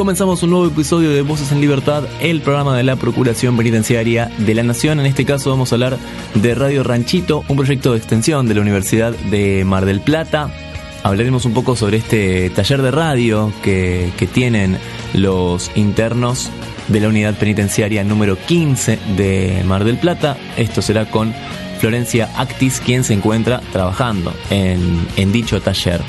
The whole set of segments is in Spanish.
Comenzamos un nuevo episodio de Voces en Libertad, el programa de la Procuración Penitenciaria de la Nación. En este caso vamos a hablar de Radio Ranchito, un proyecto de extensión de la Universidad de Mar del Plata. Hablaremos un poco sobre este taller de radio que, tienen los internos de la unidad penitenciaria número 15 de Mar del Plata. Esto será con Florencia Actis, quien se encuentra trabajando en dicho taller.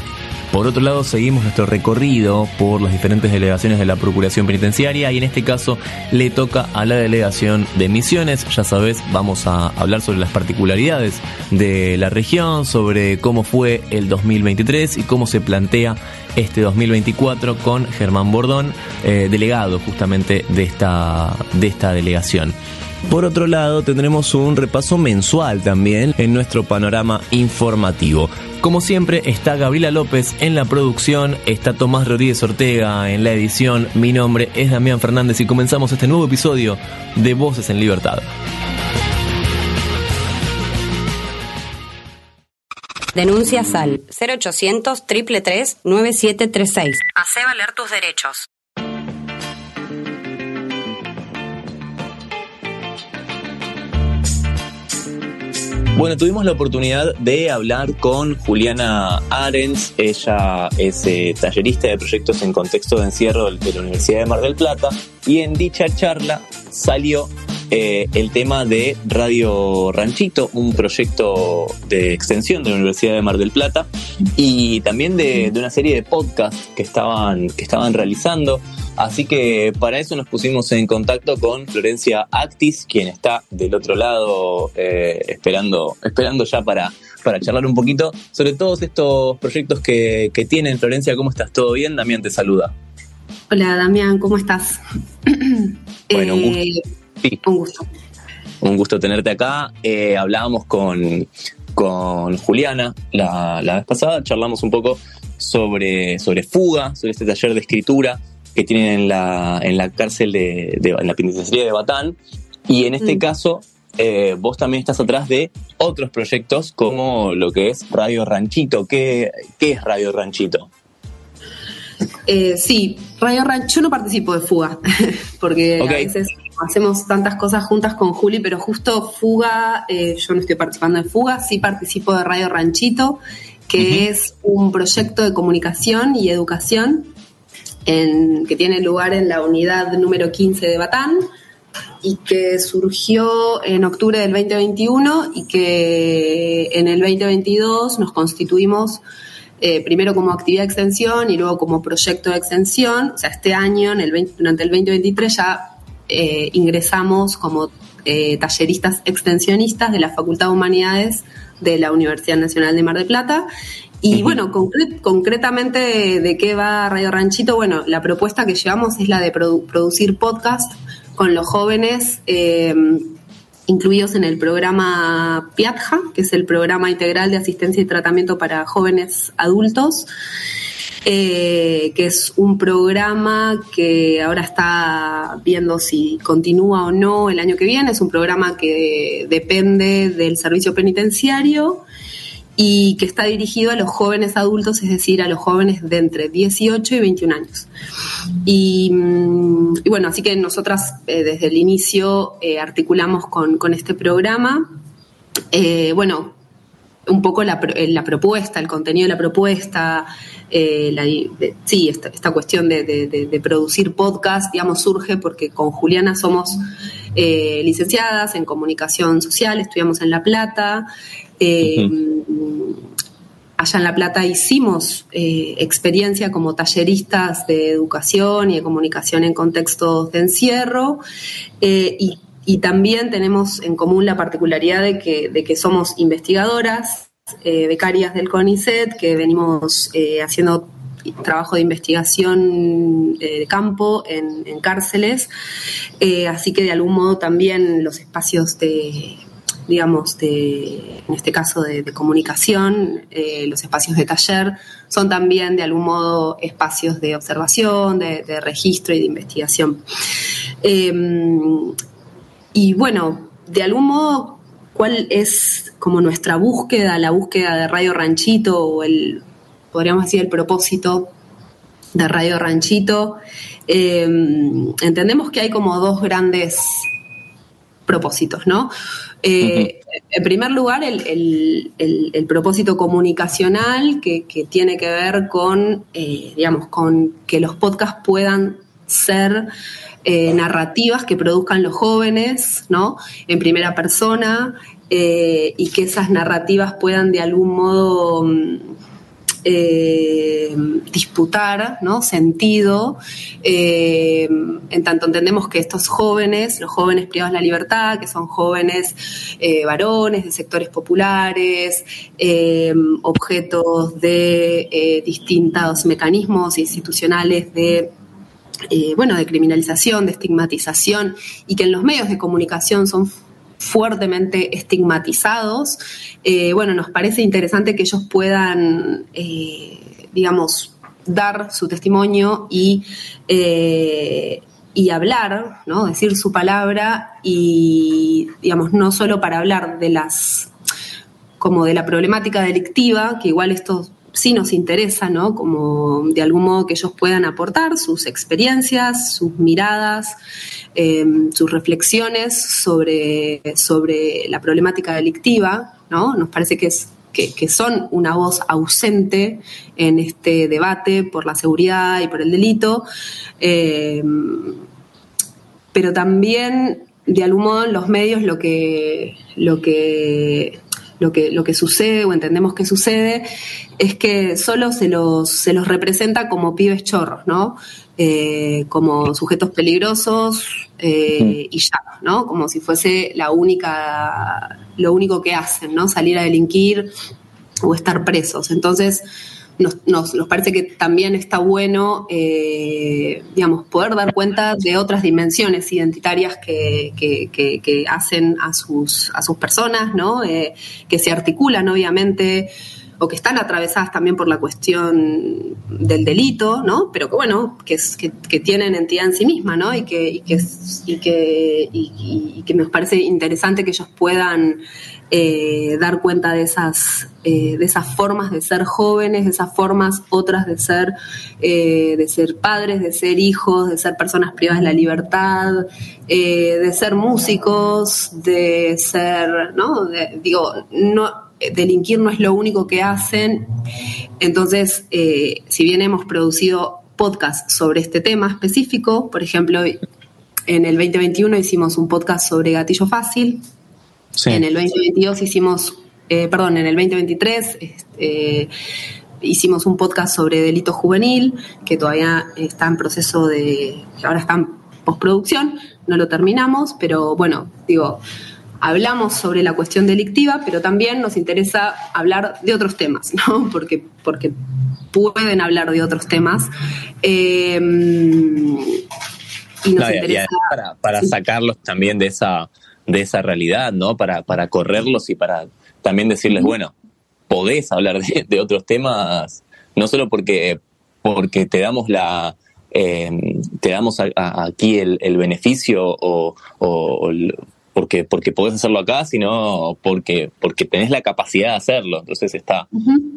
Por otro lado, seguimos nuestro recorrido por las diferentes delegaciones de la Procuración Penitenciaria y en este caso le toca a la delegación de Misiones. Ya sabes, vamos a hablar sobre las particularidades de la región, sobre cómo fue el 2023 y cómo se plantea este 2024 con Germán Bordón, eh, delegado justamente de esta, de esta delegación. Por otro lado, tendremos un repaso mensual también en nuestro panorama informativo. Como siempre, está Gabriela López en la producción, está Tomás Rodríguez Ortega en la edición. Mi nombre es Damián Fernández y comenzamos este nuevo episodio de Voces en Libertad. Denuncia SAL 0800 333 9736. Hace valer tus derechos. Bueno, tuvimos la oportunidad de hablar con Juliana Arens. Ella es eh, tallerista de proyectos en contexto de encierro de la Universidad de Mar del Plata. Y en dicha charla salió eh, el tema de Radio Ranchito, un proyecto de extensión de la Universidad de Mar del Plata. Y también de, de una serie de podcasts que estaban, que estaban realizando. Así que para eso nos pusimos en contacto con Florencia Actis, quien está del otro lado eh, esperando, esperando ya para, para charlar un poquito sobre todos estos proyectos que, que tienen. Florencia, ¿cómo estás? ¿Todo bien? Damián te saluda. Hola Damián, ¿cómo estás? Bueno, un gusto. Eh, Sí. un gusto. Un gusto tenerte acá. Eh, hablábamos con, con Juliana la, la vez pasada, charlamos un poco sobre, sobre fuga, sobre este taller de escritura que tienen en la, en la cárcel de, de- en la penitenciaría de Batán. Y en este Mm. caso, eh, vos también estás atrás de otros proyectos como lo que es Radio Ranchito. ¿Qué, qué es Radio Ranchito? Eh, sí, Radio Rancho, yo no participo de Fuga, porque a veces hacemos tantas cosas juntas con Juli, pero justo Fuga, eh, yo no estoy participando en Fuga, sí participo de Radio Ranchito, que es un proyecto de comunicación y educación en- que tiene lugar en la unidad número 15 de Batán y que surgió en octubre del 2021 y que en el 2022 nos constituimos eh, primero como actividad de extensión y luego como proyecto de extensión. O sea, este año, en el 20 durante el 2023, ya eh, ingresamos como eh, talleristas extensionistas de la Facultad de Humanidades de la Universidad Nacional de Mar del Plata. Y bueno, concre- concretamente de, de qué va Radio Ranchito, bueno, la propuesta que llevamos es la de produ- producir podcast con los jóvenes eh, incluidos en el programa PIATJA, que es el programa integral de asistencia y tratamiento para jóvenes adultos, eh, que es un programa que ahora está viendo si continúa o no el año que viene. Es un programa que depende del servicio penitenciario y que está dirigido a los jóvenes adultos, es decir, a los jóvenes de entre 18 y 21 años. Y, mm, y bueno, así que nosotras eh, desde el inicio eh, articulamos con, con este programa. Eh, bueno, un poco la, pro- la propuesta, el contenido de la propuesta, sí, esta, cuestión de, de- producir podcast, digamos, surge porque con Juliana somos licenciadas en comunicación social, estudiamos en La Plata. Eh, Allá en La Plata hicimos eh, experiencia como talleristas de educación y de comunicación en contextos de encierro eh, y, y también tenemos en común la particularidad de que, de que somos investigadoras, becarias del CONICET, que venimos haciendo trabajo de investigación eh, de campo en, en cárceles, Eh, así que de algún modo también los espacios de digamos, de, en este caso de, comunicación, eh, los espacios de taller, son también de algún modo espacios de observación, de, registro y de investigación. Em, y bueno, de algún modo, ¿cuál es como nuestra búsqueda, la búsqueda de Radio Ranchito o el, podríamos decir, el propósito de Radio Ranchito? Em, entendemos que hay como dos grandes propósitos, ¿no? Eh, en primer lugar, el, propósito comunicacional que, tiene que ver con, eh, digamos, con que los podcasts puedan ser eh, narrativas que produzcan los jóvenes, ¿no? En primera persona y que esas narrativas puedan de algún modo mm, eh, disputar ¿no? sentido, eh, en tanto entendemos que estos jóvenes, los jóvenes privados de la libertad, que son jóvenes eh, varones de sectores populares, objetos de distintos mecanismos institucionales de bueno, de criminalización, de estigmatización, y que en los medios de comunicación son fuertemente estigmatizados, eh, bueno, nos parece interesante que ellos puedan, eh, digamos, dar su testimonio y, eh, y hablar, ¿no? decir su palabra y, digamos, no solo para hablar de las, como de la problemática delictiva, que igual esto sí nos interesa, ¿no? Como de algún modo que ellos puedan aportar sus experiencias, sus miradas, em, sus reflexiones sobre, sobre la problemática delictiva, ¿no? Nos parece que es que, son una voz ausente en este debate por la seguridad y por el delito, em, pero también de algún modo los medios lo que, lo que lo que, lo que sucede o entendemos que sucede es que solo se los, se los representa como pibes chorros, ¿no? Eh, como sujetos peligrosos eh, y ya, ¿no? Como si fuese la única, lo único que hacen, ¿no? Salir a delinquir o estar presos. Entonces, nos, nos, parece que también está bueno, eh, digamos, poder dar cuenta de otras dimensiones identitarias que, que, hacen a sus, a sus personas, ¿no? Eh, que se articulan, obviamente, o que están atravesadas también por la cuestión del delito, ¿no? Pero que bueno, que, tienen entidad en sí misma, ¿no? Y que, y que, y que, y nos parece interesante que ellos puedan eh, dar cuenta de esas, eh, de esas formas de ser jóvenes, de esas formas otras de ser, eh, de ser padres, de ser hijos, de ser personas privadas de la libertad, de ser músicos, de ser, ¿no? digo, no, delinquir no es lo único que hacen. Entonces, si bien hemos producido podcasts sobre este tema específico, por ejemplo, en el 2021 hicimos un podcast sobre gatillo fácil, en el 2022 hicimos, eh, perdón, en el 2023 este, hicimos un podcast sobre delito juvenil, que todavía está en proceso de, ahora está en postproducción, no lo terminamos, pero bueno, digo, hablamos sobre la cuestión delictiva, pero también nos interesa hablar de otros temas, ¿no? Porque, porque pueden hablar de otros temas. Eh, y nos interesa, para, para sacarlos también de esa de esa realidad, ¿no? Para, para correrlos y para también decirles, bueno, podés hablar de, otros temas, no solo porque, porque te damos la, em, te damos aquí el, beneficio o, porque, porque podés hacerlo acá, sino porque, porque tenés la capacidad de hacerlo. Entonces está,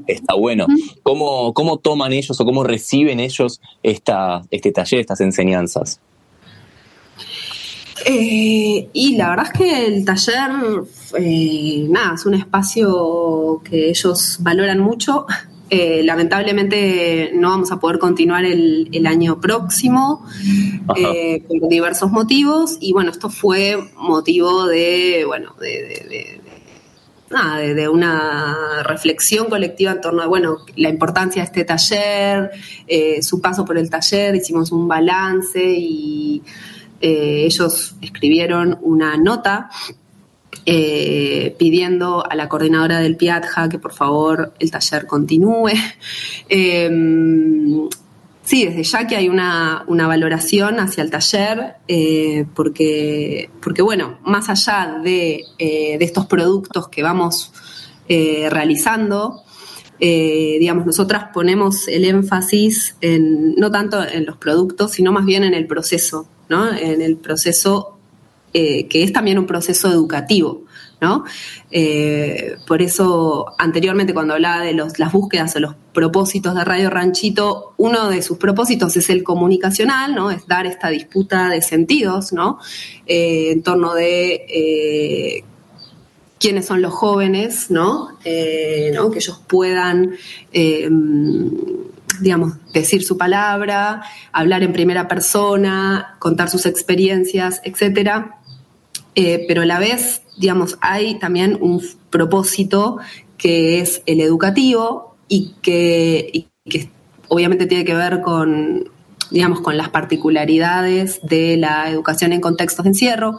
está bueno. ¿Cómo, ¿Cómo toman ellos o cómo reciben ellos esta, este taller, estas enseñanzas? Eh, y la verdad es que el taller, eh, nada, es un espacio que ellos valoran mucho. Eh, lamentablemente no vamos a poder continuar el, año próximo por diversos motivos. Y bueno, esto fue motivo de, bueno, de, de, una reflexión colectiva en torno a, bueno, la importancia de este taller, su paso por el taller, hicimos un balance y eh, ellos escribieron una nota eh, pidiendo a la coordinadora del PIATJA que por favor el taller continúe. Em, Sí, desde ya que hay una, valoración hacia el taller, eh, porque, porque, bueno, más allá de, eh, estos productos que vamos realizando, digamos, nosotras ponemos el énfasis en, no tanto en los productos, sino más bien en el proceso, ¿no? En el proceso que es también un proceso educativo. ¿no? Eh, por eso, anteriormente, cuando hablaba de los, las búsquedas o los propósitos de Radio Ranchito, uno de sus propósitos es el comunicacional, ¿no? Es dar esta disputa de sentidos, ¿no? Eh, en torno de eh, quiénes son los jóvenes, ¿no? Que ellos puedan digamos, decir su palabra, hablar en primera persona, contar sus experiencias, etcétera. Pero a la vez digamos, hay también un propósito que es el educativo y que, obviamente tiene que ver con, digamos, con las particularidades de la educación en contextos de encierro.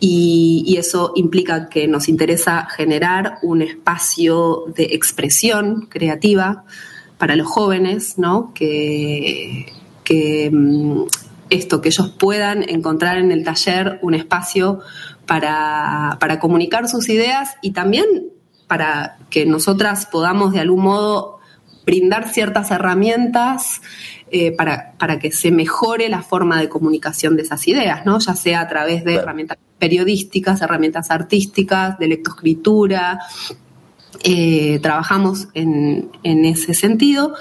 Y, eso implica que nos interesa generar un espacio de expresión creativa para los jóvenes, ¿no? Que, que mm, esto, que ellos puedan encontrar en el taller un espacio para, comunicar sus ideas y también para que nosotras podamos de algún modo brindar ciertas herramientas eh, para, para, que se mejore la forma de comunicación de esas ideas, ¿no? Ya sea a través de herramientas periodísticas, herramientas artísticas, de lectoescritura. Eh, trabajamos en, en, ese sentido.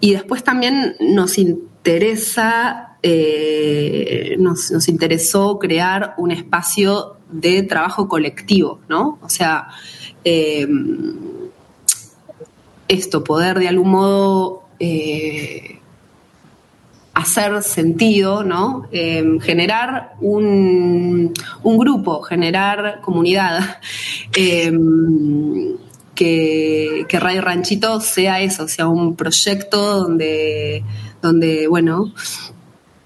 Y después también nos interesa eh, nos, interesó crear un espacio de trabajo colectivo, ¿no? O sea, eh, esto, poder de algún modo eh, hacer sentido, ¿no? generar un, grupo, generar comunidad. Que, que, Radio Ranchito sea eso, sea un proyecto donde, donde bueno,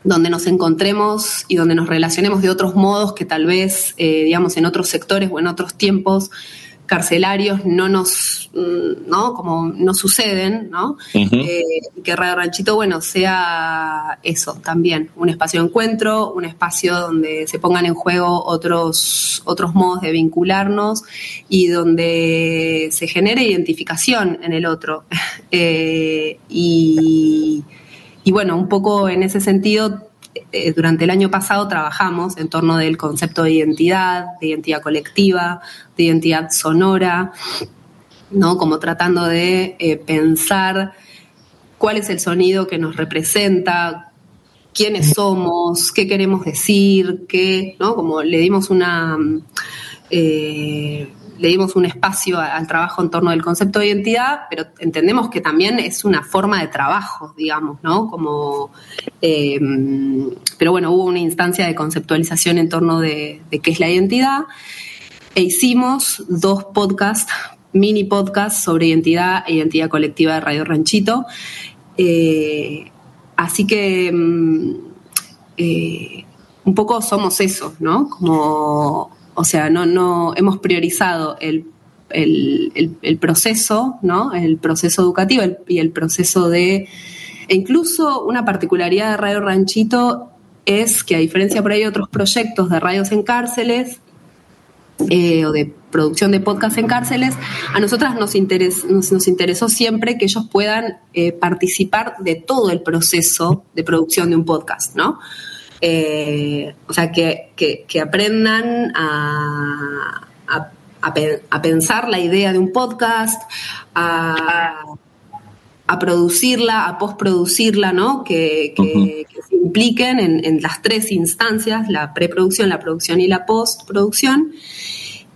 donde nos encontremos y donde nos relacionemos de otros modos que tal vez, eh, digamos, en otros sectores o en otros tiempos carcelarios no nos, mm, ¿no? Como no suceden, ¿no? Eh, que Radio Ranchito, bueno, sea eso también, un espacio de encuentro, un espacio donde se pongan en juego otros, otros modos de vincularnos y donde se genere identificación en el otro. Eh, y y bueno, un poco en ese sentido, eh, durante el año pasado trabajamos en torno del concepto de identidad, de identidad colectiva, de identidad sonora, ¿no? Como tratando de eh, pensar cuál es el sonido que nos representa, quiénes somos, qué queremos decir, qué, ¿no? Como le dimos una. Eh, le dimos un espacio al trabajo en torno del concepto de identidad, pero entendemos que también es una forma de trabajo, digamos, ¿no? Como, em, pero bueno, hubo una instancia de conceptualización en torno de, qué es la identidad e hicimos dos podcasts, mini podcasts sobre identidad e identidad colectiva de Radio Ranchito. Eh, así que em, eh, un poco somos eso, ¿no? Como o sea, no, no hemos priorizado el, proceso, ¿no? El proceso educativo y el proceso de. E incluso una particularidad de Radio Ranchito es que, a diferencia por ahí de otros proyectos de radios en cárceles, eh, o de producción de podcast en cárceles, a nosotras nos, nos, interesó siempre que ellos puedan eh, participar de todo el proceso de producción de un podcast, ¿no? Eh, o sea, que, aprendan a, pensar la idea de un podcast, a, producirla, a postproducirla, ¿no? Que, se impliquen en, en, las tres instancias, la preproducción, la producción y la postproducción.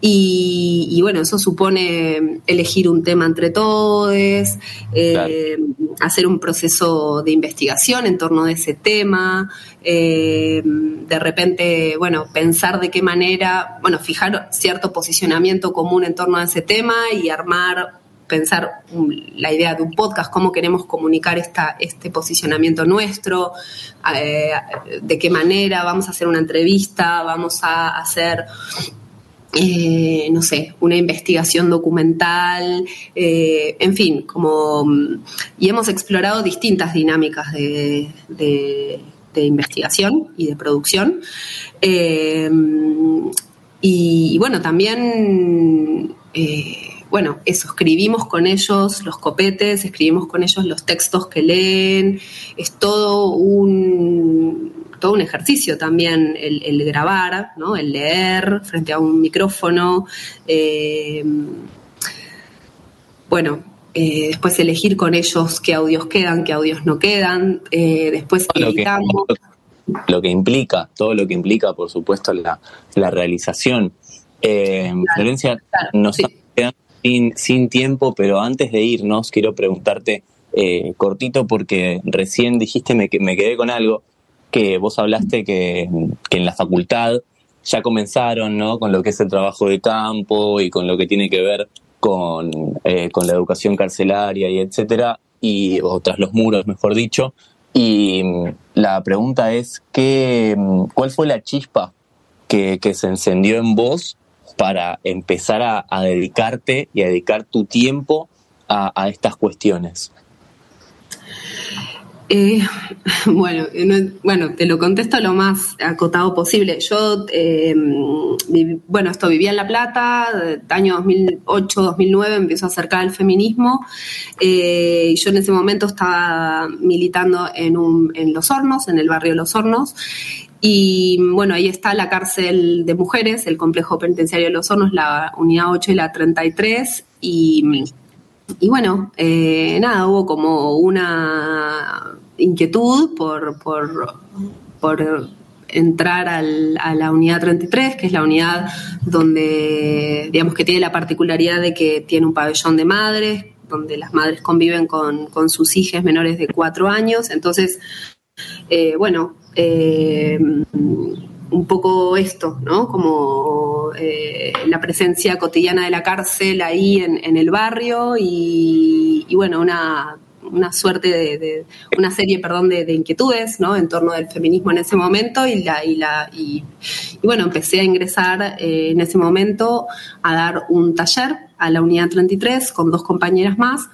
Y, bueno, eso supone elegir un tema entre todos, eh, hacer un proceso de investigación en torno de ese tema, eh, de repente, bueno, pensar de qué manera, bueno, fijar cierto posicionamiento común en torno a ese tema y armar pensar la idea de un podcast, cómo queremos comunicar esta, este posicionamiento nuestro, eh, de qué manera, vamos a hacer una entrevista, vamos a hacer eh, no sé, una investigación documental, eh, en fin, como y hemos explorado distintas dinámicas de, investigación y de producción. Eh, y, bueno, también, bueno, eso, escribimos con ellos los copetes, escribimos con ellos los textos que leen, es todo un todo un ejercicio también el, grabar, ¿no? el leer frente a un micrófono. Eh, bueno, eh, después elegir con ellos qué audios quedan, qué audios no quedan. Eh, después lo editamos. lo que implica, todo lo que implica, por supuesto, la, realización. Florencia, nos quedamos sin, sin, tiempo, pero antes de irnos, quiero preguntarte cortito porque recién dijiste, me, me quedé con algo que vos hablaste que, en la facultad ya comenzaron ¿no? con lo que es el trabajo de campo y con lo que tiene que ver con, eh, con la educación carcelaria y etcétera, y, o tras los muros, mejor dicho. Y mm, la pregunta es, ¿qué, mm, ¿cuál fue la chispa que, se encendió en vos para empezar a, dedicarte y a dedicar tu tiempo a, a estas cuestiones? Eh, bueno, eh, bueno, te lo contesto lo más acotado posible. Yo, eh, bueno, esto vivía en La Plata, año 2008, 2009, empiezo a acercar al feminismo. y yo en ese momento estaba militando en, un, en Los Hornos, en el barrio Los Hornos. Y bueno, ahí está la cárcel de mujeres, el complejo penitenciario de Los Hornos, la unidad 8 y la 33. Y y bueno, eh, nada, hubo como una inquietud por, por, por entrar al, a la unidad 33, que es la unidad donde, digamos, que tiene la particularidad de que tiene un pabellón de madres, donde las madres conviven con, con sus hijas menores de cuatro años. Entonces, eh, bueno, eh, un poco esto, ¿no? Como eh, la presencia cotidiana de la cárcel ahí en, el barrio y, bueno, una, suerte de, una serie, perdón, de, inquietudes, ¿no? En torno del feminismo en ese momento y la y la y, bueno, empecé a ingresar eh, en ese momento a dar un taller a la unidad 33 con dos compañeras más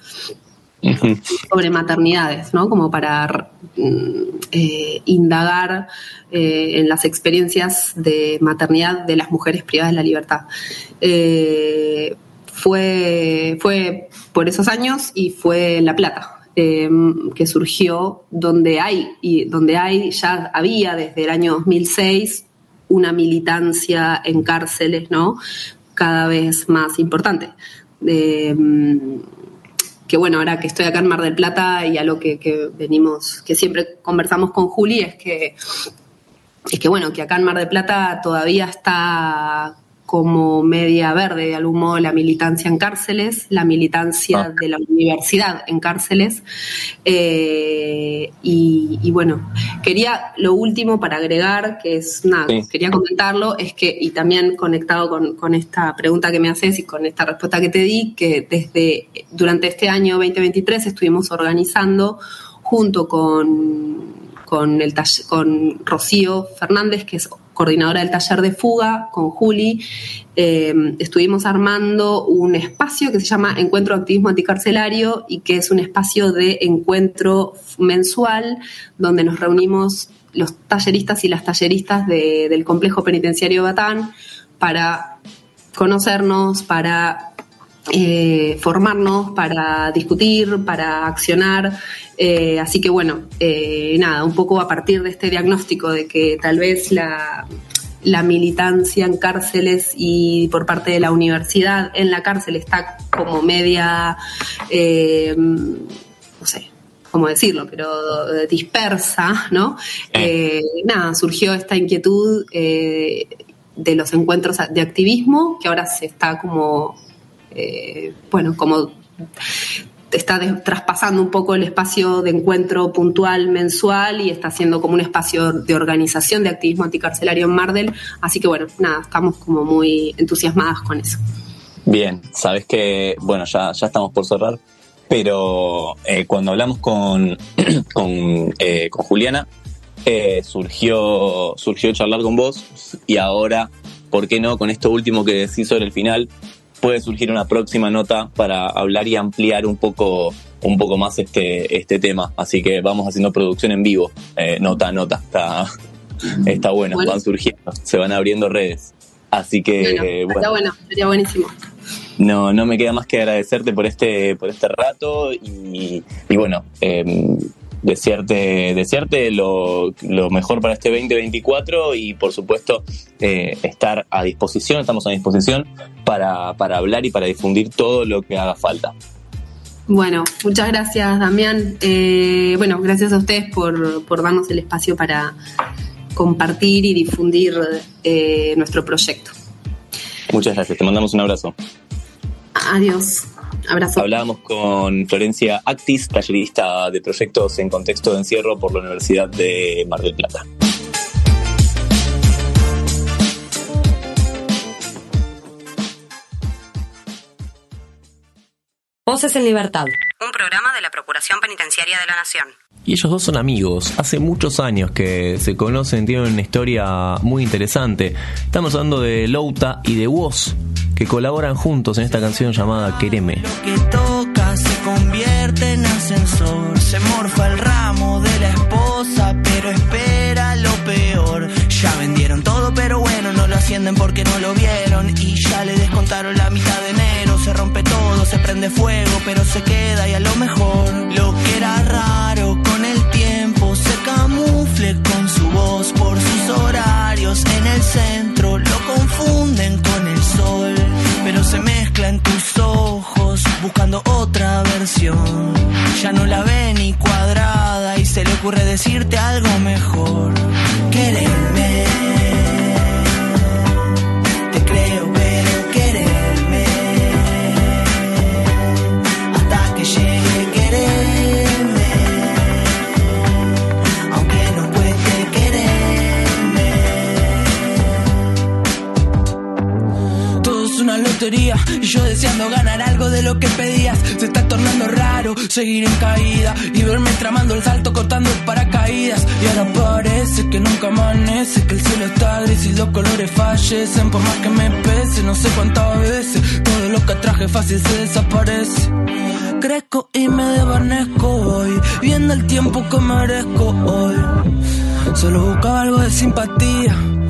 sobre maternidades, ¿no? Como para mm, eh, indagar eh, en las experiencias de maternidad de las mujeres privadas de la libertad. Eh, fue, fue por esos años y fue en La Plata. Que surgió donde hay y donde hay ya había desde el año 2006 una militancia en cárceles no cada vez más importante. Que bueno, ahora que estoy acá en Mar del Plata y a lo que, venimos, que siempre conversamos con Juli, es que, es que bueno, que acá en Mar del Plata todavía está como media verde, de algún modo, la militancia en cárceles, la militancia ah. de la universidad en cárceles. Eh, y, bueno, quería lo último para agregar, que es nada, quería comentarlo, es que, y también conectado con, con, esta pregunta que me haces y con esta respuesta que te di, que desde durante este año 2023 estuvimos organizando junto con con, el con Rocío Fernández, que es coordinadora del taller de fuga, con Juli, eh, estuvimos armando un espacio que se llama Encuentro de Activismo Anticarcelario y que es un espacio de encuentro mensual donde nos reunimos los talleristas y las talleristas del complejo penitenciario Batán para conocernos, para eh, formarnos, para discutir, para accionar. Eh, así que bueno, eh, nada, un poco a partir de este diagnóstico de que tal vez la, militancia en cárceles y por parte de la universidad en la cárcel está como media, no sé, cómo decirlo, pero dispersa, ¿no? nada, surgió esta inquietud de los encuentros de activismo que ahora se está como eh, bueno, como está traspasando un poco el espacio de encuentro puntual mensual y está siendo como un espacio de organización de activismo anticarcelario en Mardel. Así que bueno, nada, estamos como muy entusiasmadas con eso. Bien, sabes que, bueno, ya, ya estamos por cerrar, pero eh, cuando hablamos con, con, eh, con Juliana, surgió, surgió charlar con vos y ahora ¿por qué no? Con esto último que decís sobre el final, puede surgir una próxima nota para hablar y ampliar un poco un poco más este, este tema. Así que vamos haciendo producción en vivo, eh, nota a nota. Está, está bueno, van surgiendo, se van abriendo redes. Así que bueno, bueno, sería buenísimo. No, no me queda más que agradecerte por este, por este rato y, bueno, eh, desearte, desearte lo, lo, mejor para este 2024 y por supuesto eh, estar a disposición, estamos a disposición para, para hablar y para difundir todo lo que haga falta. Bueno, muchas gracias Damián. Eh, bueno, gracias a ustedes por, por, darnos el espacio para compartir y difundir eh, nuestro proyecto. Muchas gracias, te mandamos un abrazo. Adiós. Abrazo. Hablábamos con Florencia Actis, tallerista de proyectos en contexto de encierro por la Universidad de Mar del Plata. Voces en Libertad. Un programa de la Procuración Penitenciaria de la Nación. Y ellos dos son amigos, hace muchos años que se conocen, tienen una historia muy interesante. Estamos hablando de Louta y de Woz, que colaboran juntos en esta canción llamada Quereme. Lo que toca se convierte en ascensor, se morfa el ramo de la esposa, pero espera lo peor. Ya vendieron todo, pero bueno, no lo ascienden porque no lo vieron y ya le descontaron la mitad de enero. Se rompe todo, se prende fuego, pero se queda y a lo mejor lo que era raro con el tiempo se camufle con su voz por sus horarios en el centro, lo confunden con el sol pero se mezcla en tus ojos buscando otra versión. Ya no la ve ni cuadrada y se le ocurre decirte algo mejor. Y yo deseando ganar algo de lo que pedías. Se está tornando raro seguir en caída y verme tramando el salto cortando el paracaídas. Y ahora parece que nunca amanece, que el cielo está gris y los colores fallecen. Por más que me pese, no sé cuántas veces todo lo que traje fácil se desaparece. Crezco y me desvanezco hoy, viendo el tiempo que merezco hoy. Solo buscaba algo de simpatía.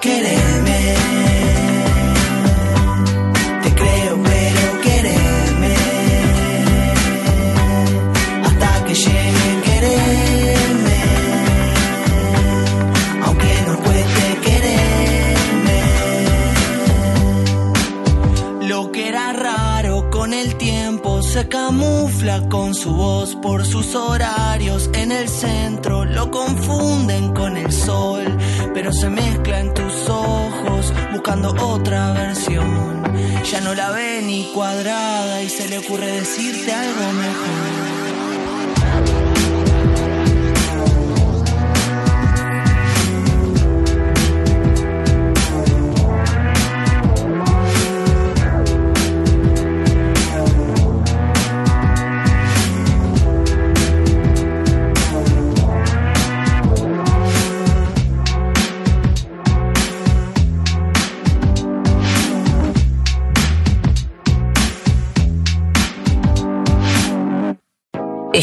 Quererme. Te creo, se camufla con su voz por sus horarios en el centro. Lo confunden con el sol, pero se mezcla en tus ojos buscando otra versión. Ya no la ve ni cuadrada y se le ocurre decirte algo mejor.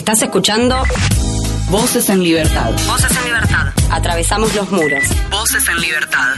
Estás escuchando Voces en Libertad. Voces en Libertad. Atravesamos los muros. Voces en Libertad.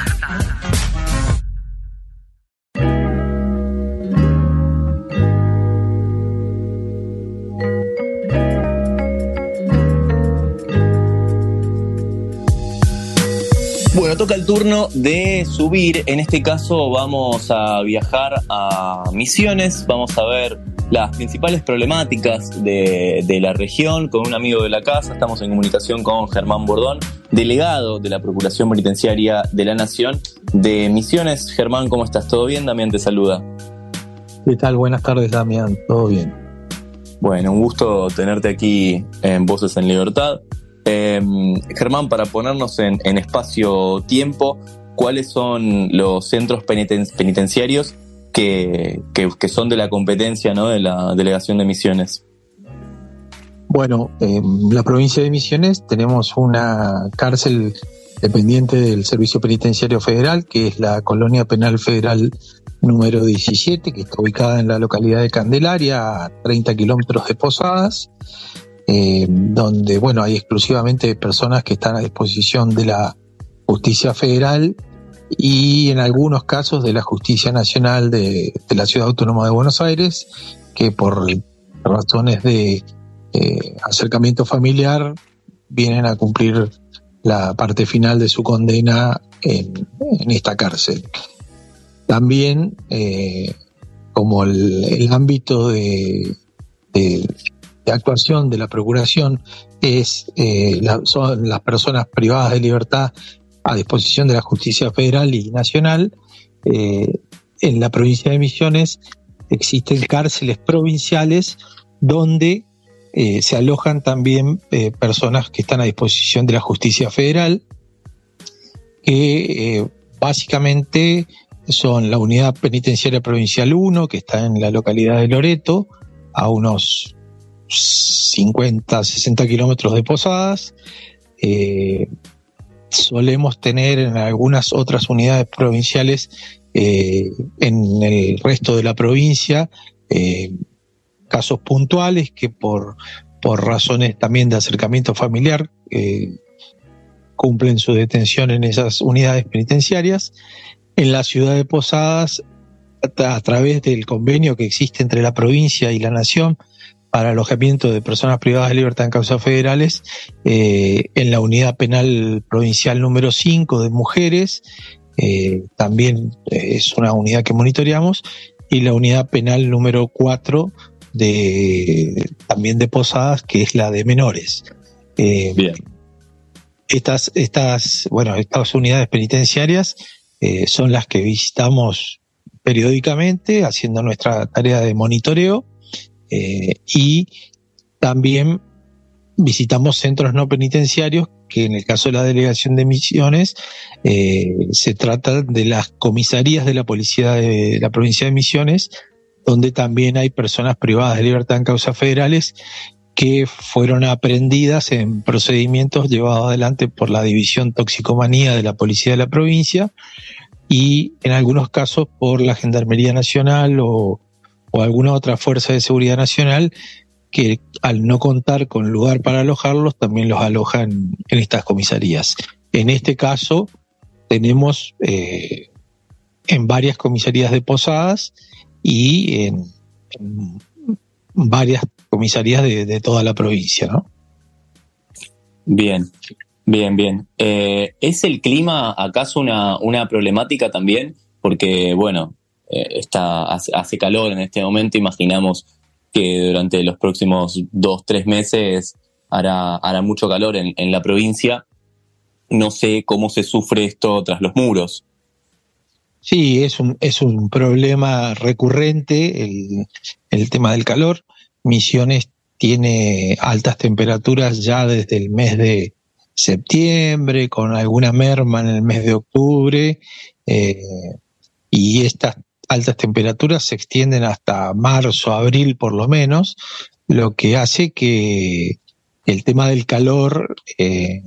Bueno, toca el turno de subir. En este caso vamos a viajar a Misiones. Vamos a ver las principales problemáticas de, de, la región con un amigo de la casa. Estamos en comunicación con Germán Bordón. delegado de la Procuración Penitenciaria de la Nación de Misiones. Germán, ¿cómo estás? ¿Todo bien? Damián te saluda. ¿Qué tal? Buenas tardes, Damián. ¿Todo bien? Bueno, un gusto tenerte aquí en Voces en Libertad. Em, Germán, para ponernos en, espacio-tiempo, ¿cuáles son los centros penitenciarios que, son de la competencia ¿no? de la Delegación de Misiones? Bueno, en la provincia de Misiones tenemos una cárcel dependiente del Servicio Penitenciario Federal, que es la Colonia Penal Federal número 17, que está ubicada en la localidad de Candelaria, a 30 kilómetros de Posadas, eh, donde, bueno, hay exclusivamente personas que están a disposición de la justicia federal y en algunos casos de la justicia nacional de, la Ciudad Autónoma de Buenos Aires, que por razones de eh, acercamiento familiar vienen a cumplir la parte final de su condena en, esta cárcel. También, eh, como el, ámbito de, actuación de la Procuración es eh, son las personas privadas de libertad a disposición de la justicia federal y nacional, en la provincia de Misiones existen cárceles provinciales donde eh, se alojan también eh, personas que están a disposición de la justicia federal, que eh, básicamente son la unidad penitenciaria provincial 1, que está en la localidad de Loreto, a unos 50, 60 kilómetros de Posadas. Solemos tener en algunas otras unidades provinciales en el resto de la provincia casos puntuales que por, por razones también de acercamiento familiar eh, cumplen su detención en esas unidades penitenciarias. En la ciudad de Posadas, a, través del convenio que existe entre la provincia y la nación para alojamiento de personas privadas de libertad en causas federales, eh, en la unidad penal provincial número 5 de mujeres, eh, también es una unidad que monitoreamos, y la unidad penal número 4 de también de Posadas, que es la de menores. Eh, Bien. Estas, estas, bueno, estas unidades penitenciarias eh, son las que visitamos periódicamente, haciendo nuestra tarea de monitoreo, eh, y también visitamos centros no penitenciarios, que en el caso de la delegación de Misiones se trata de las comisarías de la policía de la provincia de Misiones, donde también hay personas privadas de libertad en causas federales que fueron aprendidas en procedimientos llevados adelante por la División Toxicomanía de la Policía de la provincia y en algunos casos por la Gendarmería Nacional o, alguna otra fuerza de seguridad nacional que al no contar con lugar para alojarlos también los alojan en estas comisarías. En este caso tenemos eh, en varias comisarías de Posadas y en, varias comisarías de, toda la provincia, ¿no? Bien, bien, bien. Eh, ¿Es el clima acaso una, una problemática también? Porque, bueno, está, hace, calor en este momento, imaginamos que durante los próximos dos, tres meses hará, mucho calor en, en la provincia. No sé cómo se sufre esto tras los muros. Sí, es un, es un problema recurrente el, el tema del calor. Misiones tiene altas temperaturas ya desde el mes de septiembre, con alguna merma en el mes de octubre, eh, y estas altas temperaturas se extienden hasta marzo, abril por lo menos, lo que hace que el tema del calor eh,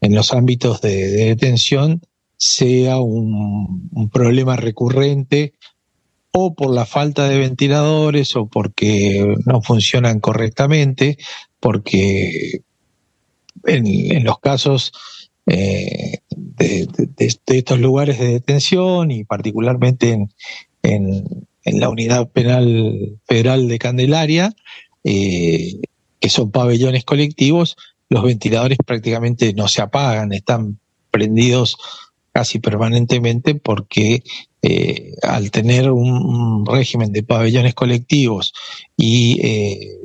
en los ámbitos de detención sea un, problema recurrente o por la falta de ventiladores o porque no funcionan correctamente, porque en, los casos eh, de, estos lugares de detención y particularmente en, en, la unidad penal federal de Candelaria, eh, que son pabellones colectivos, los ventiladores prácticamente no se apagan, están prendidos casi permanentemente porque eh, al tener un, régimen de pabellones colectivos y eh,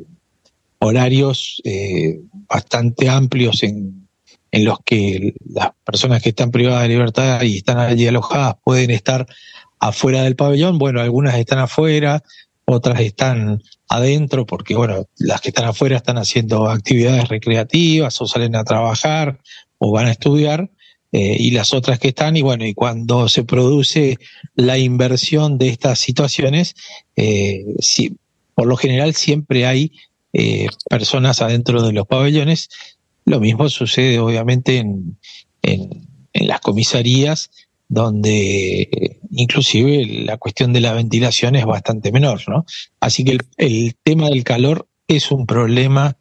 horarios eh, bastante amplios en, en los que las personas que están privadas de libertad y están allí alojadas pueden estar afuera del pabellón. Bueno, algunas están afuera, otras están adentro, porque bueno, las que están afuera están haciendo actividades recreativas o salen a trabajar o van a estudiar. Eh, y las otras que están, y bueno, y cuando se produce la inversión de estas situaciones, eh, por lo general siempre hay eh, personas adentro de los pabellones. Lo mismo sucede obviamente en, en, las comisarías, donde inclusive la cuestión de la ventilación es bastante menor, ¿no? Así que el, tema del calor es un problema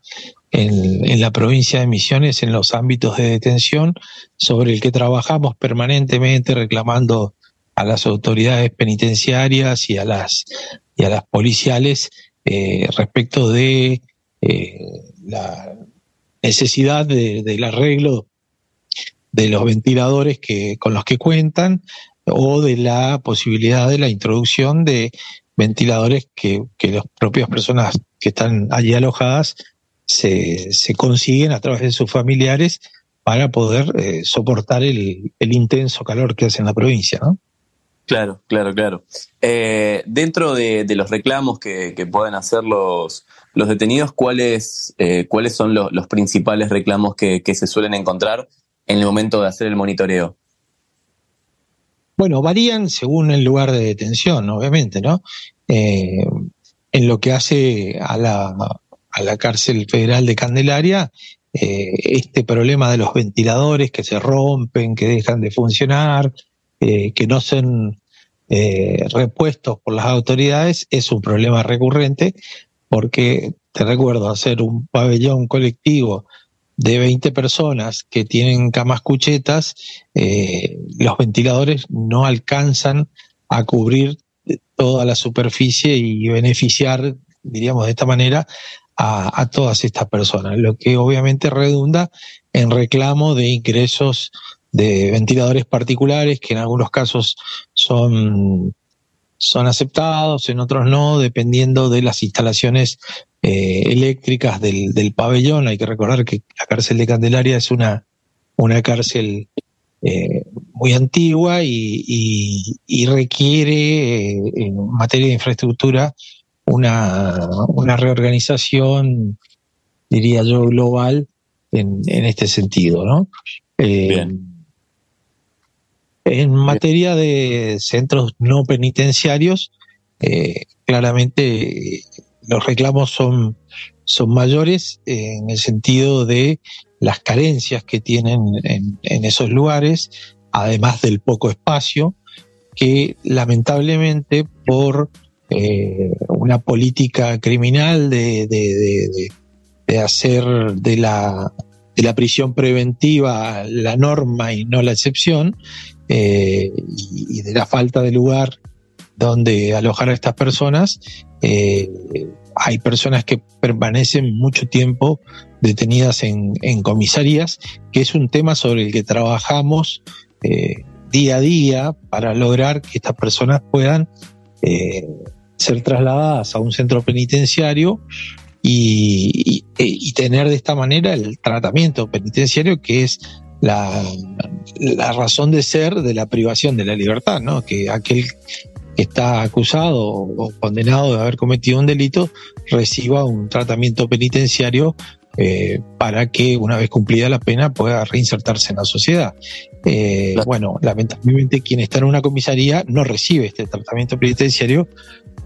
en, la provincia de Misiones, en los ámbitos de detención, sobre el que trabajamos permanentemente reclamando a las autoridades penitenciarias y a las, y a las policiales eh, respecto de eh, la necesidad del arreglo de los ventiladores que, con los que cuentan o de la posibilidad de la introducción de ventiladores que, que las propias personas que están allí alojadas se, se consiguen a través de sus familiares para poder eh, soportar el, el, intenso calor que hace en la provincia. Claro, claro, claro. Eh, dentro de, los reclamos que, pueden hacer los, los detenidos, ¿cuáles, eh, ¿cuáles son los principales reclamos que, se suelen encontrar en el momento de hacer el monitoreo? Bueno, varían según el lugar de detención, obviamente, ¿no? Eh, en lo que hace a la, a la cárcel federal de Candelaria, este problema de los ventiladores que se rompen, que dejan de funcionar, eh, que no son eh, repuestos por las autoridades es un problema recurrente porque te recuerdo hacer un pabellón colectivo de 20 personas que tienen camas cuchetas, eh, los ventiladores no alcanzan a cubrir toda la superficie y beneficiar, diríamos de esta manera, a, a, todas estas personas, lo que obviamente redunda en reclamo de ingresos de ventiladores particulares que en algunos casos son, son aceptados, en otros no, dependiendo de las instalaciones eh, eléctricas del, del, pabellón. Hay que recordar que la cárcel de Candelaria es una, una cárcel eh, muy antigua y, y, y requiere eh, en materia de infraestructura una, una reorganización, diría yo, global en, en este sentido, ¿no? Bien. En materia de centros no penitenciarios, eh, claramente los reclamos son, son mayores en el sentido de las carencias que tienen en, esos lugares, además del poco espacio, que lamentablemente por eh, una política criminal de, de, de, hacer de la, de la prisión preventiva la norma y no la excepción, eh, y, de la falta de lugar donde alojar a estas personas, eh, hay personas que permanecen mucho tiempo detenidas en, comisarías, que es un tema sobre el que trabajamos eh, día a día para lograr que estas personas puedan ser trasladadas a un centro penitenciario y, tener de esta manera el tratamiento penitenciario que es la, la razón de ser de la privación de la libertad, ¿no? Que aquel que está acusado o condenado de haber cometido un delito reciba un tratamiento penitenciario eh, para que una vez cumplida la pena pueda reinsertarse en la sociedad. Eh, bueno, lamentablemente quien está en una comisaría no recibe este tratamiento penitenciario,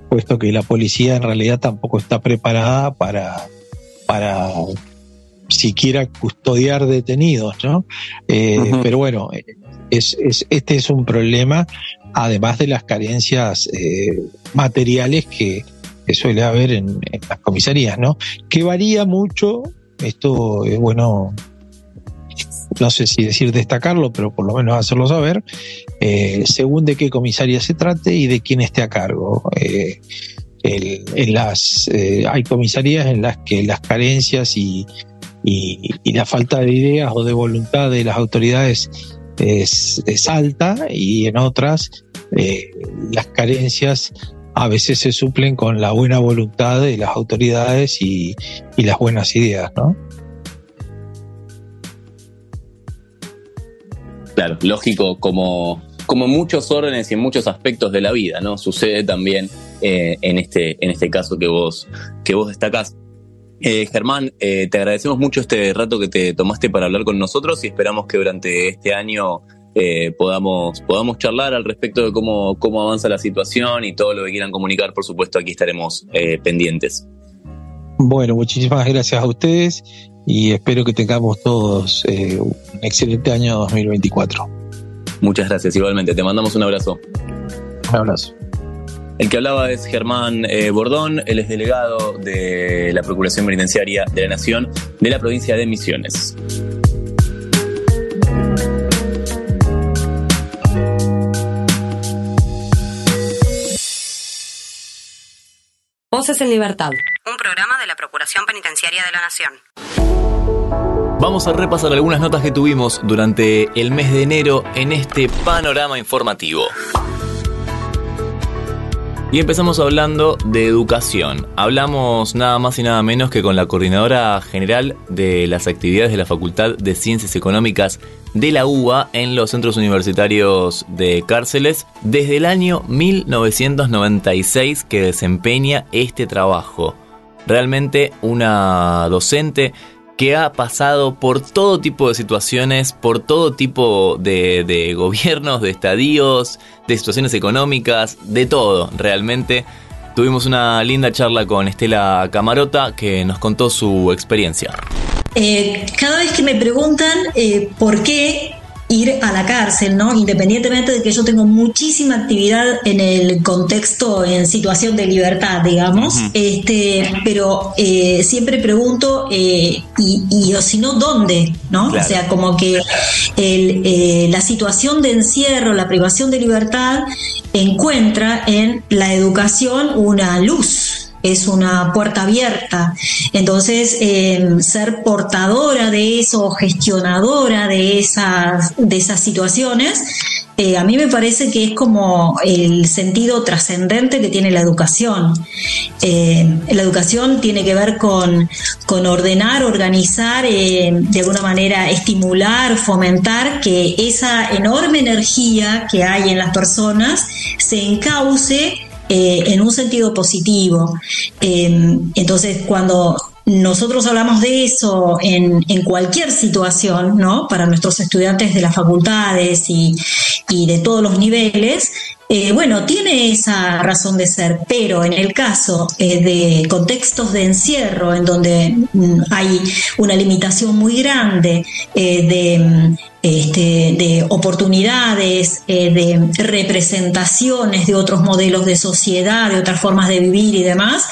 puesto que la policía en realidad tampoco está preparada para, para siquiera custodiar detenidos, ¿no? Eh, pero bueno, es, es, este es un problema, además de las carencias eh, materiales que, suele haber en, las comisarías, ¿no? Que varía mucho, esto es bueno, no sé si decir destacarlo, pero por lo menos hacerlo saber, eh, según de qué comisaría se trate y de quién esté a cargo. en las, hay comisarías en las que las carencias y y, la falta de ideas o de voluntad de las autoridades es, alta y en otras eh, las carencias a veces se suplen con la buena voluntad de las autoridades y, las buenas ideas, ¿no? Claro, lógico, como, como muchos órdenes y en muchos aspectos de la vida, ¿no? Sucede también eh, en, este, en este caso que vos, que vos destacás. Eh, Germán, eh, te agradecemos mucho este rato que te tomaste para hablar con nosotros y esperamos que durante este año eh, podamos, podamos charlar al respecto de cómo, cómo avanza la situación y todo lo que quieran comunicar. Por supuesto, aquí estaremos pendientes. Bueno, muchísimas gracias a ustedes y espero que tengamos todos un excelente año 2024. Muchas gracias, igualmente. Te mandamos un abrazo. Un abrazo. El que hablaba es Germán eh, Bordón, él es delegado de la Procuración Penitenciaria de la Nación de la provincia de Misiones. Voces en Libertad, un programa de la Procuración Penitenciaria de la Nación. Vamos a repasar algunas notas que tuvimos durante el mes de enero en este panorama informativo. Y empezamos hablando de educación. Hablamos nada más y nada menos que con la coordinadora general de las actividades de la Facultad de Ciencias Económicas de la UBA en los centros universitarios de cárceles desde el año 1996 que desempeña este trabajo. Realmente una docente que ha pasado por todo tipo de situaciones, por todo tipo de, gobiernos, de estadios, de situaciones económicas, de todo, realmente. Tuvimos una linda charla con Estela Camarota que nos contó su experiencia. Eh, cada vez que me preguntan eh, por qué ir a la cárcel, ¿no? Independientemente de que yo tengo muchísima actividad en el contexto, en situación de libertad, digamos, este, pero eh, siempre pregunto, eh, y, o si no, ¿dónde? ¿no? O sea, como que eh, la situación de encierro, la privación de libertad, encuentra en la educación una luz, es una puerta abierta. Entonces, em, ser portadora de eso, gestionadora de esas, de esas situaciones, eh, a mí me parece que es como el sentido trascendente que tiene la educación. Eh, la educación tiene que ver con, con ordenar, organizar, eh, de alguna manera estimular, fomentar que esa enorme energía que hay en las personas se encauce eh, en un sentido positivo. Em, entonces, cuando nosotros hablamos de eso en, cualquier situación, ¿no? Para nuestros estudiantes de las facultades y, de todos los niveles, eh, bueno, tiene esa razón de ser, pero en el caso eh, de contextos de encierro, en donde mm, hay una limitación muy grande de este, de oportunidades, eh, de representaciones de otros modelos de sociedad, de otras formas de vivir y demás,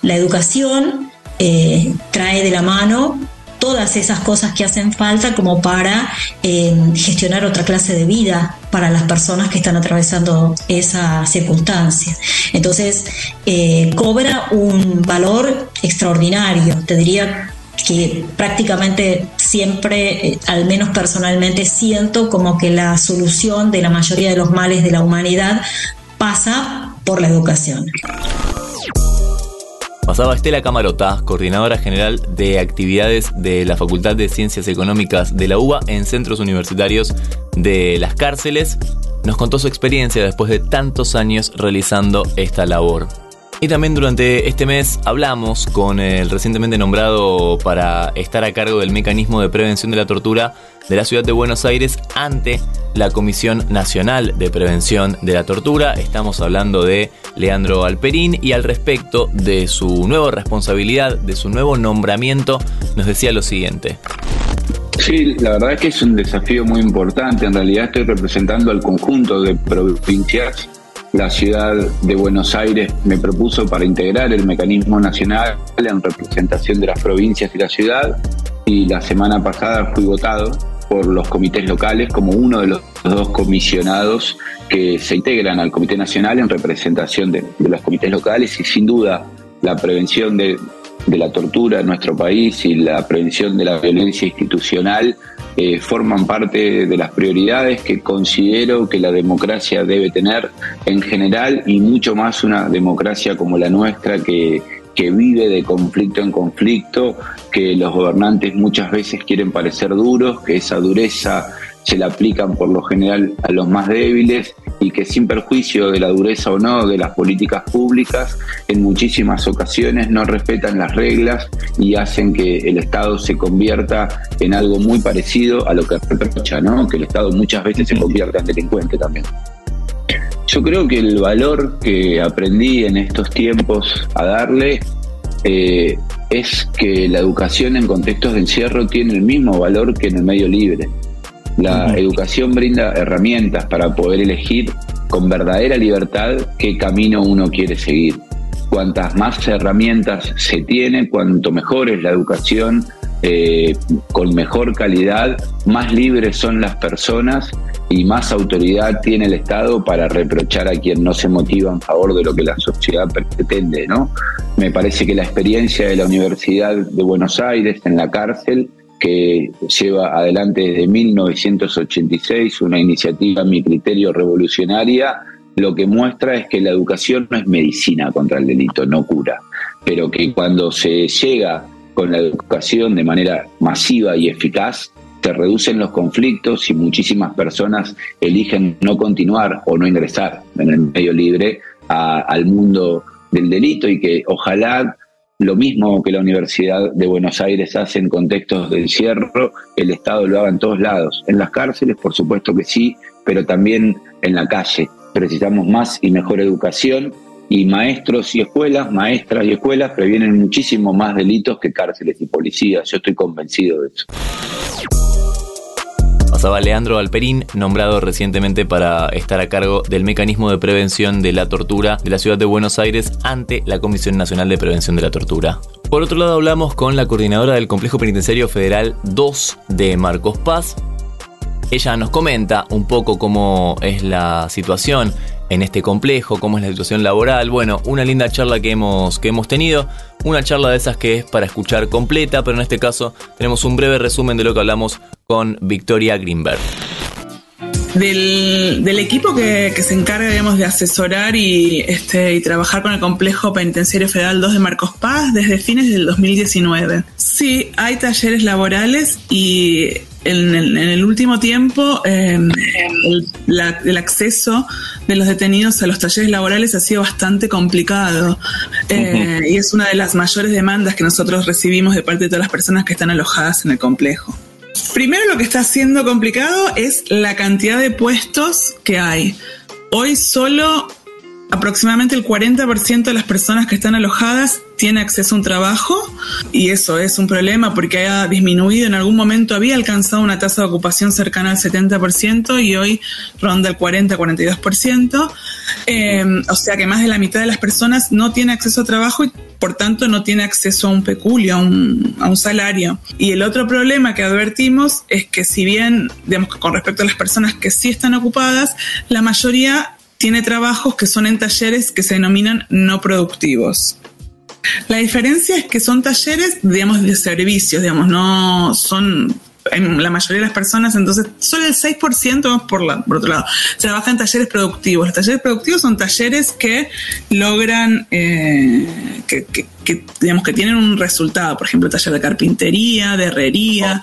la educación eh, trae de la mano todas esas cosas que hacen falta como para eh, gestionar otra clase de vida para las personas que están atravesando esa circunstancia. Entonces, cobra un valor extraordinario, te diría que prácticamente siempre, eh, al menos personalmente, siento como que la solución de la mayoría de los males de la humanidad pasa por la educación. Pasaba Estela Camarota, coordinadora general de actividades de la Facultad de Ciencias Económicas de la UBA en centros universitarios de las cárceles. Nos contó su experiencia después de tantos años realizando esta labor. Y también durante este mes hablamos con el recientemente nombrado para estar a cargo del mecanismo de prevención de la tortura de la ciudad de Buenos Aires ante la Comisión Nacional de Prevención de la Tortura. Estamos hablando de Leandro Alperín y al respecto de su nueva responsabilidad, de su nuevo nombramiento, nos decía lo siguiente. Sí, la verdad es que es un desafío muy importante. En realidad estoy representando al conjunto de provincias la ciudad de Buenos Aires me propuso para integrar el mecanismo nacional en representación de las provincias y la ciudad y la semana pasada fui votado por los comités locales como uno de los dos comisionados que se integran al Comité Nacional en representación de, los comités locales y sin duda la prevención de, de la tortura en nuestro país y la prevención de la violencia institucional eh, forman parte de las prioridades que considero que la democracia debe tener en general y mucho más una democracia como la nuestra que, que vive de conflicto en conflicto, que los gobernantes muchas veces quieren parecer duros, que esa dureza se la aplican por lo general a los más débiles y que sin perjuicio de la dureza o no de las políticas públicas, en muchísimas ocasiones no respetan las reglas y hacen que el Estado se convierta en algo muy parecido a lo que reprocha, ¿no? que el Estado muchas veces se convierta en delincuente también. Yo creo que el valor que aprendí en estos tiempos a darle eh, es que la educación en contextos de encierro tiene el mismo valor que en el medio libre. La educación brinda herramientas para poder elegir con verdadera libertad qué camino uno quiere seguir. Cuantas más herramientas se tiene, cuanto mejor es la educación, eh, con mejor calidad, más libres son las personas y más autoridad tiene el Estado para reprochar a quien no se motiva en favor de lo que la sociedad pretende, ¿no? Me parece que la experiencia de la Universidad de Buenos Aires en la cárcel que lleva adelante desde 1986 una iniciativa, a mi criterio, revolucionaria, lo que muestra es que la educación no es medicina contra el delito, no cura, pero que cuando se llega con la educación de manera masiva y eficaz, se reducen los conflictos y muchísimas personas eligen no continuar o no ingresar en el medio libre al mundo del delito y que ojalá lo mismo que la Universidad de Buenos Aires hace en contextos de encierro, el Estado lo haga en todos lados. En las cárceles, por supuesto que sí, pero también en la calle. Precisamos más y mejor educación y maestros y escuelas, maestras y escuelas previenen muchísimo más delitos que cárceles y policías. Yo estoy convencido de eso. Pasaba Leandro Alperín, nombrado recientemente para estar a cargo del mecanismo de prevención de la tortura de la ciudad de Buenos Aires ante la Comisión Nacional de Prevención de la Tortura. Por otro lado, hablamos con la coordinadora del Complejo Penitenciario Federal 2 de Marcos Paz. Ella nos comenta un poco cómo es la situación en este complejo, cómo es la situación laboral. Bueno, una linda charla que hemos, que hemos tenido, una charla de esas que es para escuchar completa, pero en este caso tenemos un breve resumen de lo que hablamos con Victoria Greenberg. Del, equipo que, se encarga, digamos, de asesorar y, este, y trabajar con el Complejo Penitenciario Federal 2 de Marcos Paz desde fines del 2019. Sí, hay talleres laborales y en el, último tiempo em, el, acceso de los detenidos a los talleres laborales ha sido bastante complicado eh, y es una de las mayores demandas que nosotros recibimos de parte de todas las personas que están alojadas en el complejo. Primero lo que está siendo complicado es la cantidad de puestos que hay. Hoy solo aproximadamente el 40% de las personas que están alojadas tiene acceso a un trabajo y eso es un problema porque ha disminuido en algún momento, había alcanzado una tasa de ocupación cercana al 70% y hoy ronda el 40-42%. Em, o sea que más de la mitad de las personas no tiene acceso a trabajo y por tanto no tiene acceso a un peculio, a un, a un salario. Y el otro problema que advertimos es que si bien, digamos, con respecto a las personas que sí están ocupadas, la mayoría tiene trabajos que son en talleres que se denominan no productivos. La diferencia es que son talleres, digamos, de servicios, digamos, no son en la mayoría de las personas, entonces solo el 6% por, la, por otro lado, trabaja en talleres productivos. Los talleres productivos son talleres que logran, eh, que, que, digamos, que tienen un resultado, por ejemplo, taller de carpintería, de herrería,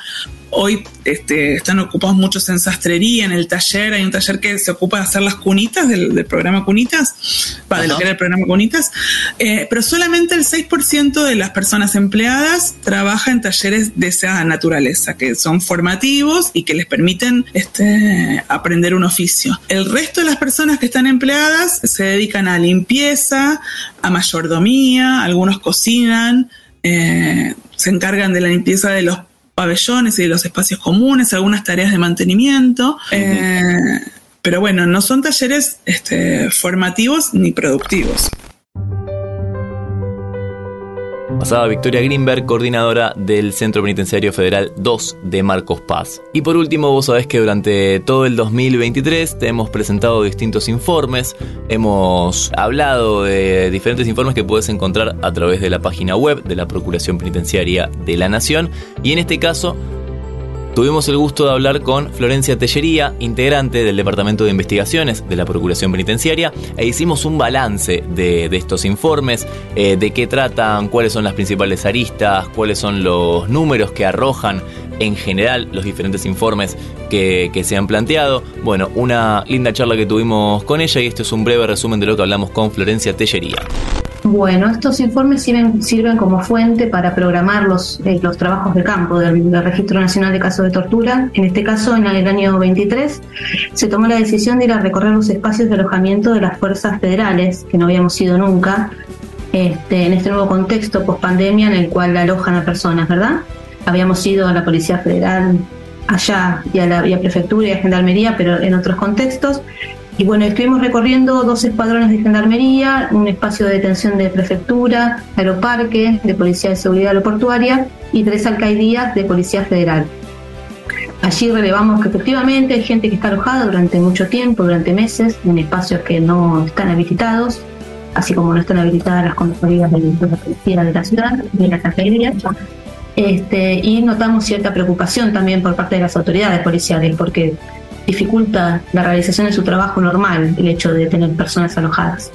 Hoy este, están ocupados muchos en sastrería, en el taller. Hay un taller que se ocupa de hacer las cunitas del, programa Cunitas, para de lo que era el programa Cunitas. Eh, pero solamente el 6% de las personas empleadas trabaja en talleres de esa naturaleza, que son formativos y que les permiten este, aprender un oficio. El resto de las personas que están empleadas se dedican a limpieza, a mayordomía, algunos cocinan. Eh, se encargan de la limpieza de los pabellones y de los espacios comunes, algunas tareas de mantenimiento. Eh, pero bueno, no son talleres este, formativos ni productivos. Pasaba Victoria Greenberg, coordinadora del Centro Penitenciario Federal 2 de Marcos Paz. Y por último, vos sabés que durante todo el 2023 te hemos presentado distintos informes, hemos hablado de diferentes informes que puedes encontrar a través de la página web de la Procuración Penitenciaria de la Nación. Y en este caso, Tuvimos el gusto de hablar con Florencia Tellería, integrante del Departamento de Investigaciones de la Procuración Penitenciaria, e hicimos un balance de, estos informes, eh, de qué tratan, cuáles son las principales aristas, cuáles son los números que arrojan en general los diferentes informes que, que, se han planteado. Bueno, una linda charla que tuvimos con ella y este es un breve resumen de lo que hablamos con Florencia Tellería. Bueno, estos informes sirven, sirven como fuente para programar los, eh, los trabajos de campo del, Registro Nacional de Casos de Tortura. En este caso, en el año 23, se tomó la decisión de ir a recorrer los espacios de alojamiento de las fuerzas federales, que no habíamos ido nunca, este, en este nuevo contexto post-pandemia en el cual alojan a personas, ¿verdad? Habíamos ido a la Policía Federal allá y a la Prefectura y a Gendarmería, pero en otros contextos. Y bueno, estuvimos recorriendo dos escuadrones de gendarmería, un espacio de detención de prefectura, aeroparque, de Policía de Seguridad Aeroportuaria y tres alcaldías de Policía Federal. Allí relevamos que efectivamente hay gente que está alojada durante mucho tiempo, durante meses, en espacios que no están habilitados, así como no están habilitadas las comisarías de la policía de la ciudad, de las alcaldías. Este, y notamos cierta preocupación también por parte de las autoridades policiales, porque dificulta la realización de su trabajo normal el hecho de tener personas alojadas.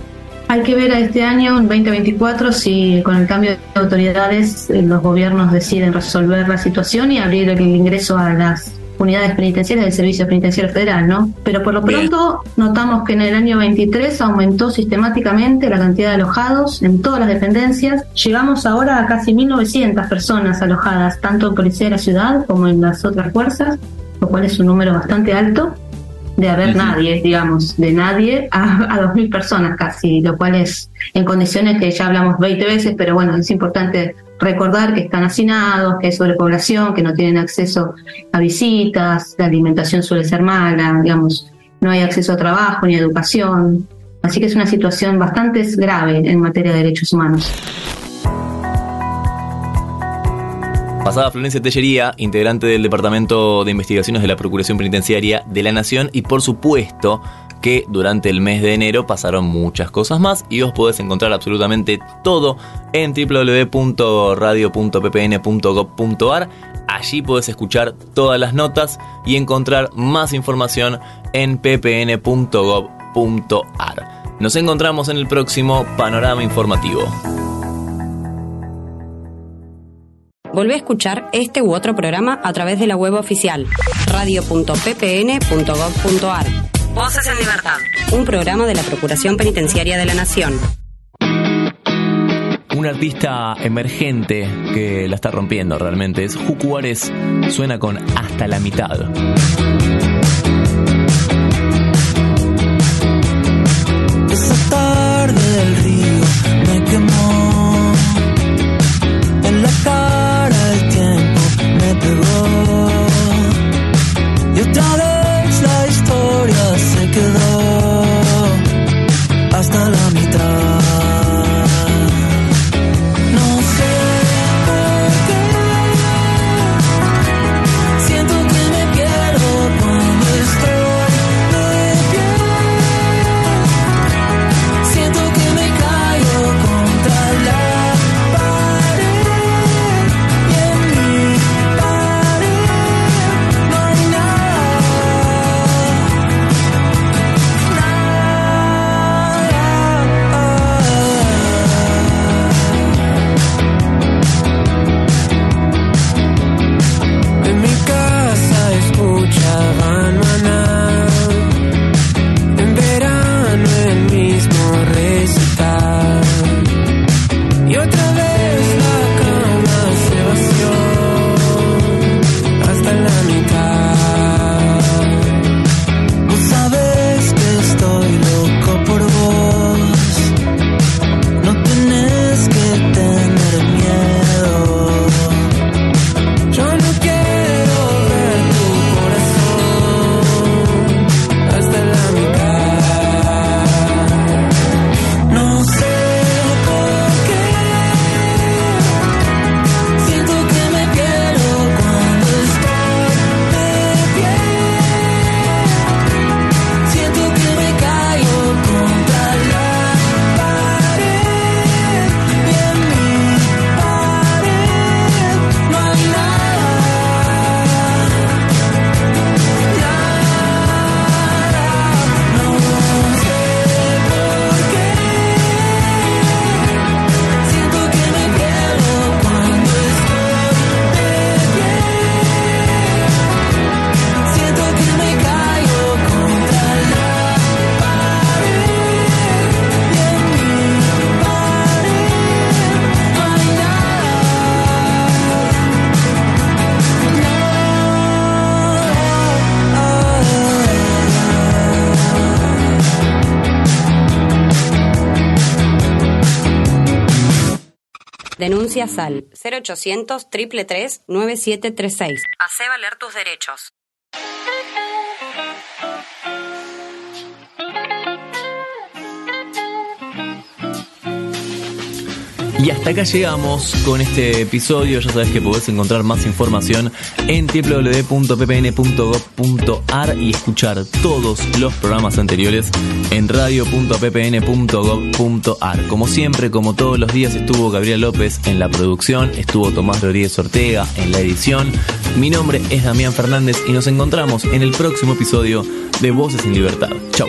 Hay que ver a este año, en 2024, si con el cambio de autoridades los gobiernos deciden resolver la situación y abrir el ingreso a las unidades penitenciarias del Servicio Penitenciario Federal, ¿no? Pero por lo pronto notamos que en el año 23 aumentó sistemáticamente la cantidad de alojados en todas las dependencias. Llegamos ahora a casi 1.900 personas alojadas, tanto en Policía de la Ciudad como en las otras fuerzas, lo cual es un número bastante alto de haber nadie, digamos, de nadie a, a 2.000 personas casi, lo cual es en condiciones que ya hablamos 20 veces, pero bueno, es importante recordar que están hacinados, que hay sobrepoblación, que no tienen acceso a visitas, la alimentación suele ser mala, digamos, no hay acceso a trabajo ni a educación. Así que es una situación bastante grave en materia de derechos humanos. Pasada Florencia Tellería, integrante del Departamento de Investigaciones de la Procuración Penitenciaria de la Nación y por supuesto que durante el mes de enero pasaron muchas cosas más y vos podés encontrar absolutamente todo en www.radio.ppn.gov.ar. Allí podés escuchar todas las notas y encontrar más información en ppn.gov.ar. Nos encontramos en el próximo panorama informativo. Volvé a escuchar este u otro programa a través de la web oficial radio.ppn.gov.ar. Voces en Libertad, un programa de la Procuración Penitenciaria de la Nación. Un artista emergente que la está rompiendo realmente es Jucu Juárez. Suena con hasta la mitad. Historia Denuncias al 0800 333 9736. Hacé valer tus derechos. Y hasta acá llegamos con este episodio. Ya sabes que podés encontrar más información en www.ppn.gov.ar y escuchar todos los programas anteriores en radio.ppn.gov.ar. Como siempre, como todos los días, estuvo Gabriel López en la producción, estuvo Tomás Rodríguez Ortega en la edición. Mi nombre es Damián Fernández y nos encontramos en el próximo episodio de Voces en Libertad. Chau.